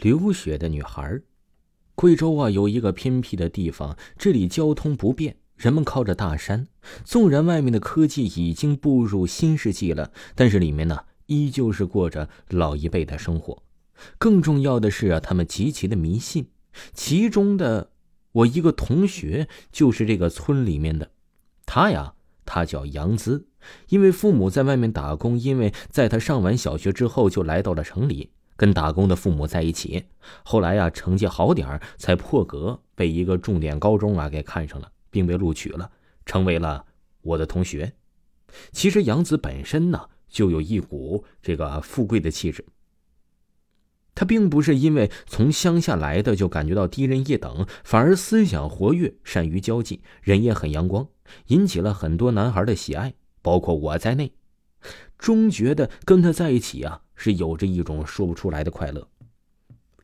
流血的女孩。贵州啊，有一个偏僻的地方，这里交通不便，人们靠着大山。纵然外面的科技已经步入新世纪了，但是里面呢，依旧是过着老一辈的生活。更重要的是啊，他们极其的迷信。其中的我一个同学就是这个村里面的，他呀，他叫杨姿，因为父母在外面打工，因为在他上完小学之后就来到了城里。跟打工的父母在一起，后来呀成绩好点才破格被一个重点高中啊给看上了，并被录取了，成为了我的同学。其实杨子本身呢就有一股这个富贵的气质，他并不是因为从乡下来的就感觉到低人一等，反而思想活跃，善于交际，人也很阳光，引起了很多男孩的喜爱，包括我在内，终觉得跟他在一起啊。是有着一种说不出来的快乐。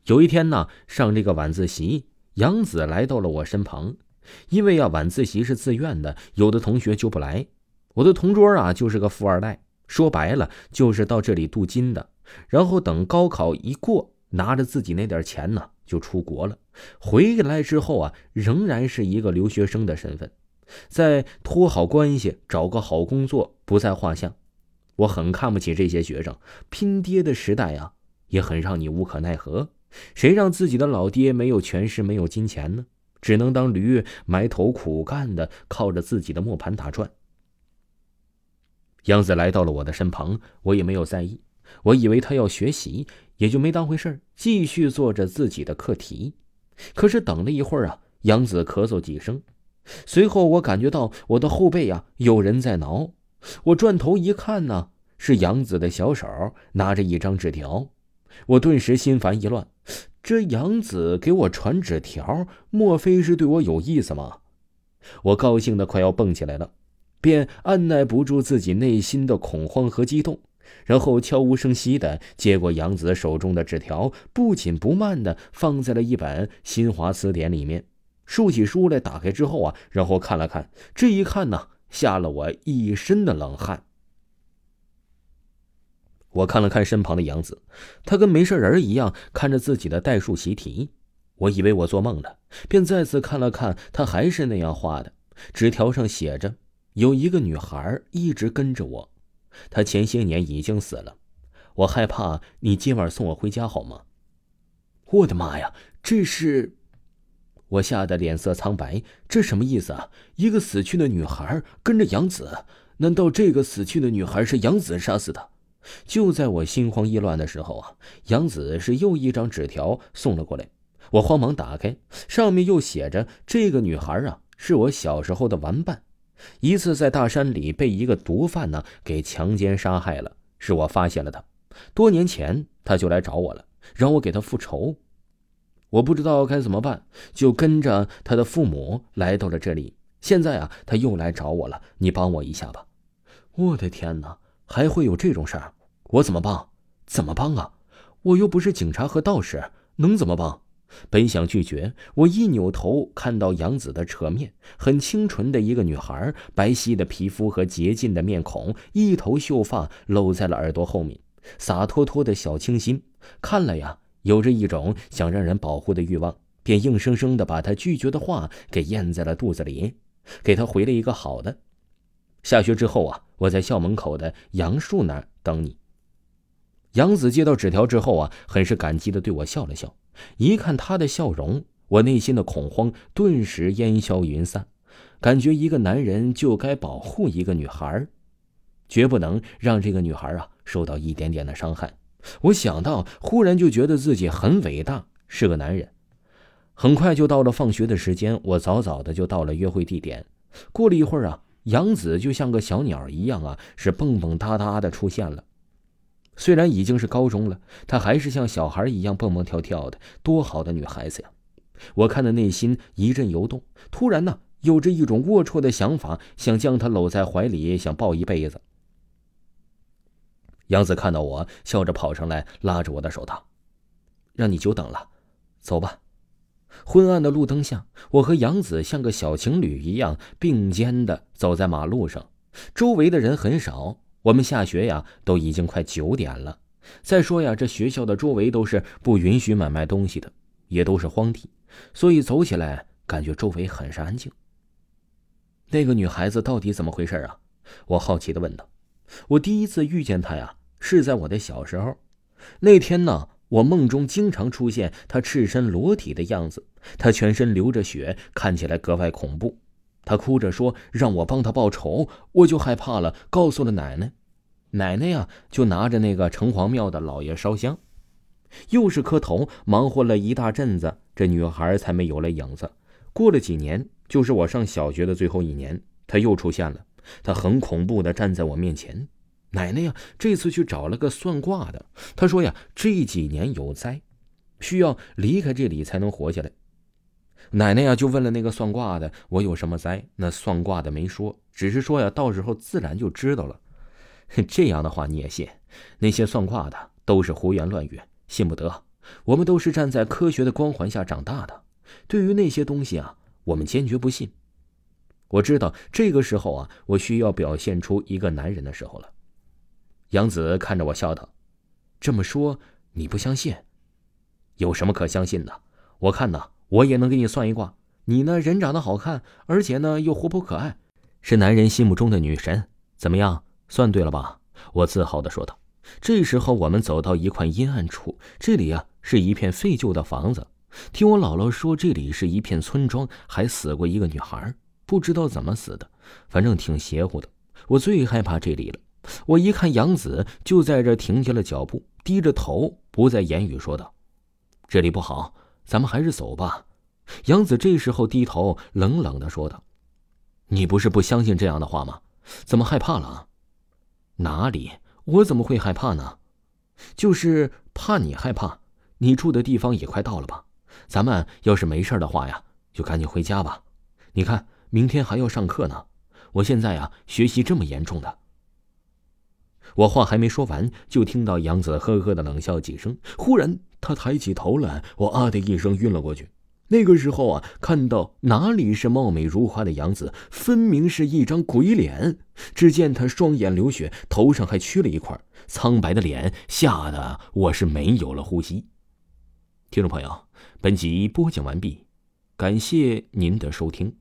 有一天呢，上这个晚自习，杨子来到了我身旁。因为啊，晚自习是自愿的，有的同学就不来。我的同桌啊，就是个富二代，说白了就是到这里镀金的。然后等高考一过，拿着自己那点钱呢，就出国了。回来之后啊，仍然是一个留学生的身份，再托好关系，找个好工作不在话下。我很看不起这些学生，拼爹的时代啊，也很让你无可奈何。谁让自己的老爹没有权势、没有金钱呢？只能当驴埋头苦干的，靠着自己的磨盘打转。杨子来到了我的身旁，我也没有在意。我以为他要学习，也就没当回事继续做着自己的课题。可是等了一会儿啊，杨子咳嗽几声，随后我感觉到我的后背啊有人在挠。我转头一看呢，是杨子的小手拿着一张纸条，我顿时心烦意乱。这杨子给我传纸条，莫非是对我有意思吗？我高兴的快要蹦起来了，便按耐不住自己内心的恐慌和激动，然后悄无声息的接过杨子手中的纸条，不紧不慢的放在了一本新华词典里面，竖起书来打开之后啊，然后看了看，这一看呢。吓了我一身的冷汗。我看了看身旁的杨子，他跟没事人一样看着自己的代数习题。我以为我做梦了，便再次看了看，他还是那样画的。纸条上写着：“有一个女孩一直跟着我，她前些年已经死了。我害怕你今晚送我回家好吗？”我的妈呀，这是……我吓得脸色苍白，这什么意思啊？一个死去的女孩跟着杨子，难道这个死去的女孩是杨子杀死的？就在我心慌意乱的时候啊，杨子是又一张纸条送了过来，我慌忙打开，上面又写着：“这个女孩啊，是我小时候的玩伴，一次在大山里被一个毒贩呢给强奸杀害了，是我发现了她，多年前她就来找我了，让我给她复仇。”我不知道该怎么办，就跟着他的父母来到了这里。现在啊，他又来找我了，你帮我一下吧！我的天哪，还会有这种事儿？我怎么帮？怎么帮啊？我又不是警察和道士，能怎么帮？本想拒绝，我一扭头看到杨子的侧面，很清纯的一个女孩，白皙的皮肤和洁净的面孔，一头秀发露在了耳朵后面，洒脱脱的小清新，看了呀。有着一种想让人保护的欲望，便硬生生的把他拒绝的话给咽在了肚子里，给他回了一个好的。下学之后啊，我在校门口的杨树那儿等你。杨子接到纸条之后啊，很是感激的对我笑了笑。一看他的笑容，我内心的恐慌顿时烟消云散，感觉一个男人就该保护一个女孩，绝不能让这个女孩啊受到一点点的伤害。我想到，忽然就觉得自己很伟大，是个男人。很快就到了放学的时间，我早早的就到了约会地点。过了一会儿啊，杨子就像个小鸟一样啊，是蹦蹦哒哒的出现了。虽然已经是高中了，她还是像小孩一样蹦蹦跳跳的，多好的女孩子呀！我看的内心一阵游动，突然呢，有着一种龌龊的想法，想将她搂在怀里，想抱一辈子。杨子看到我，笑着跑上来，拉着我的手道：“让你久等了，走吧。”昏暗的路灯下，我和杨子像个小情侣一样并肩的走在马路上，周围的人很少。我们下学呀，都已经快九点了。再说呀，这学校的周围都是不允许买卖东西的，也都是荒地，所以走起来感觉周围很是安静。那个女孩子到底怎么回事啊？我好奇的问道。我第一次遇见她呀，是在我的小时候。那天呢，我梦中经常出现她赤身裸体的样子，她全身流着血，看起来格外恐怖。她哭着说让我帮她报仇，我就害怕了，告诉了奶奶。奶奶呀，就拿着那个城隍庙的老爷烧香，又是磕头，忙活了一大阵子，这女孩才没有了影子。过了几年，就是我上小学的最后一年，她又出现了。他很恐怖的站在我面前。奶奶呀，这次去找了个算卦的，他说呀，这几年有灾，需要离开这里才能活下来。奶奶呀，就问了那个算卦的，我有什么灾？那算卦的没说，只是说呀，到时候自然就知道了。这样的话你也信？那些算卦的都是胡言乱语，信不得。我们都是站在科学的光环下长大的，对于那些东西啊，我们坚决不信。我知道这个时候啊，我需要表现出一个男人的时候了。杨子看着我笑道：“这么说你不相信？有什么可相信的？我看呢，我也能给你算一卦。你呢，人长得好看，而且呢又活泼可爱，是男人心目中的女神。怎么样？”算对了吧？我自豪的说道。这时候，我们走到一块阴暗处，这里呀是一片废旧的房子。听我姥姥说，这里是一片村庄，还死过一个女孩，不知道怎么死的，反正挺邪乎的。我最害怕这里了。我一看杨子就在这停下了脚步，低着头，不再言语，说道：“这里不好，咱们还是走吧。”杨子这时候低头，冷冷的说道：“你不是不相信这样的话吗？怎么害怕了？”哪里？我怎么会害怕呢？就是怕你害怕。你住的地方也快到了吧？咱们要是没事的话呀，就赶紧回家吧。你看，明天还要上课呢。我现在呀，学习这么严重的。我话还没说完，就听到杨子呵呵的冷笑几声。忽然，他抬起头来，我啊的一声晕了过去。那个时候啊，看到哪里是貌美如花的杨子，分明是一张鬼脸。只见他双眼流血，头上还缺了一块，苍白的脸吓得我是没有了呼吸。听众朋友，本集播讲完毕，感谢您的收听。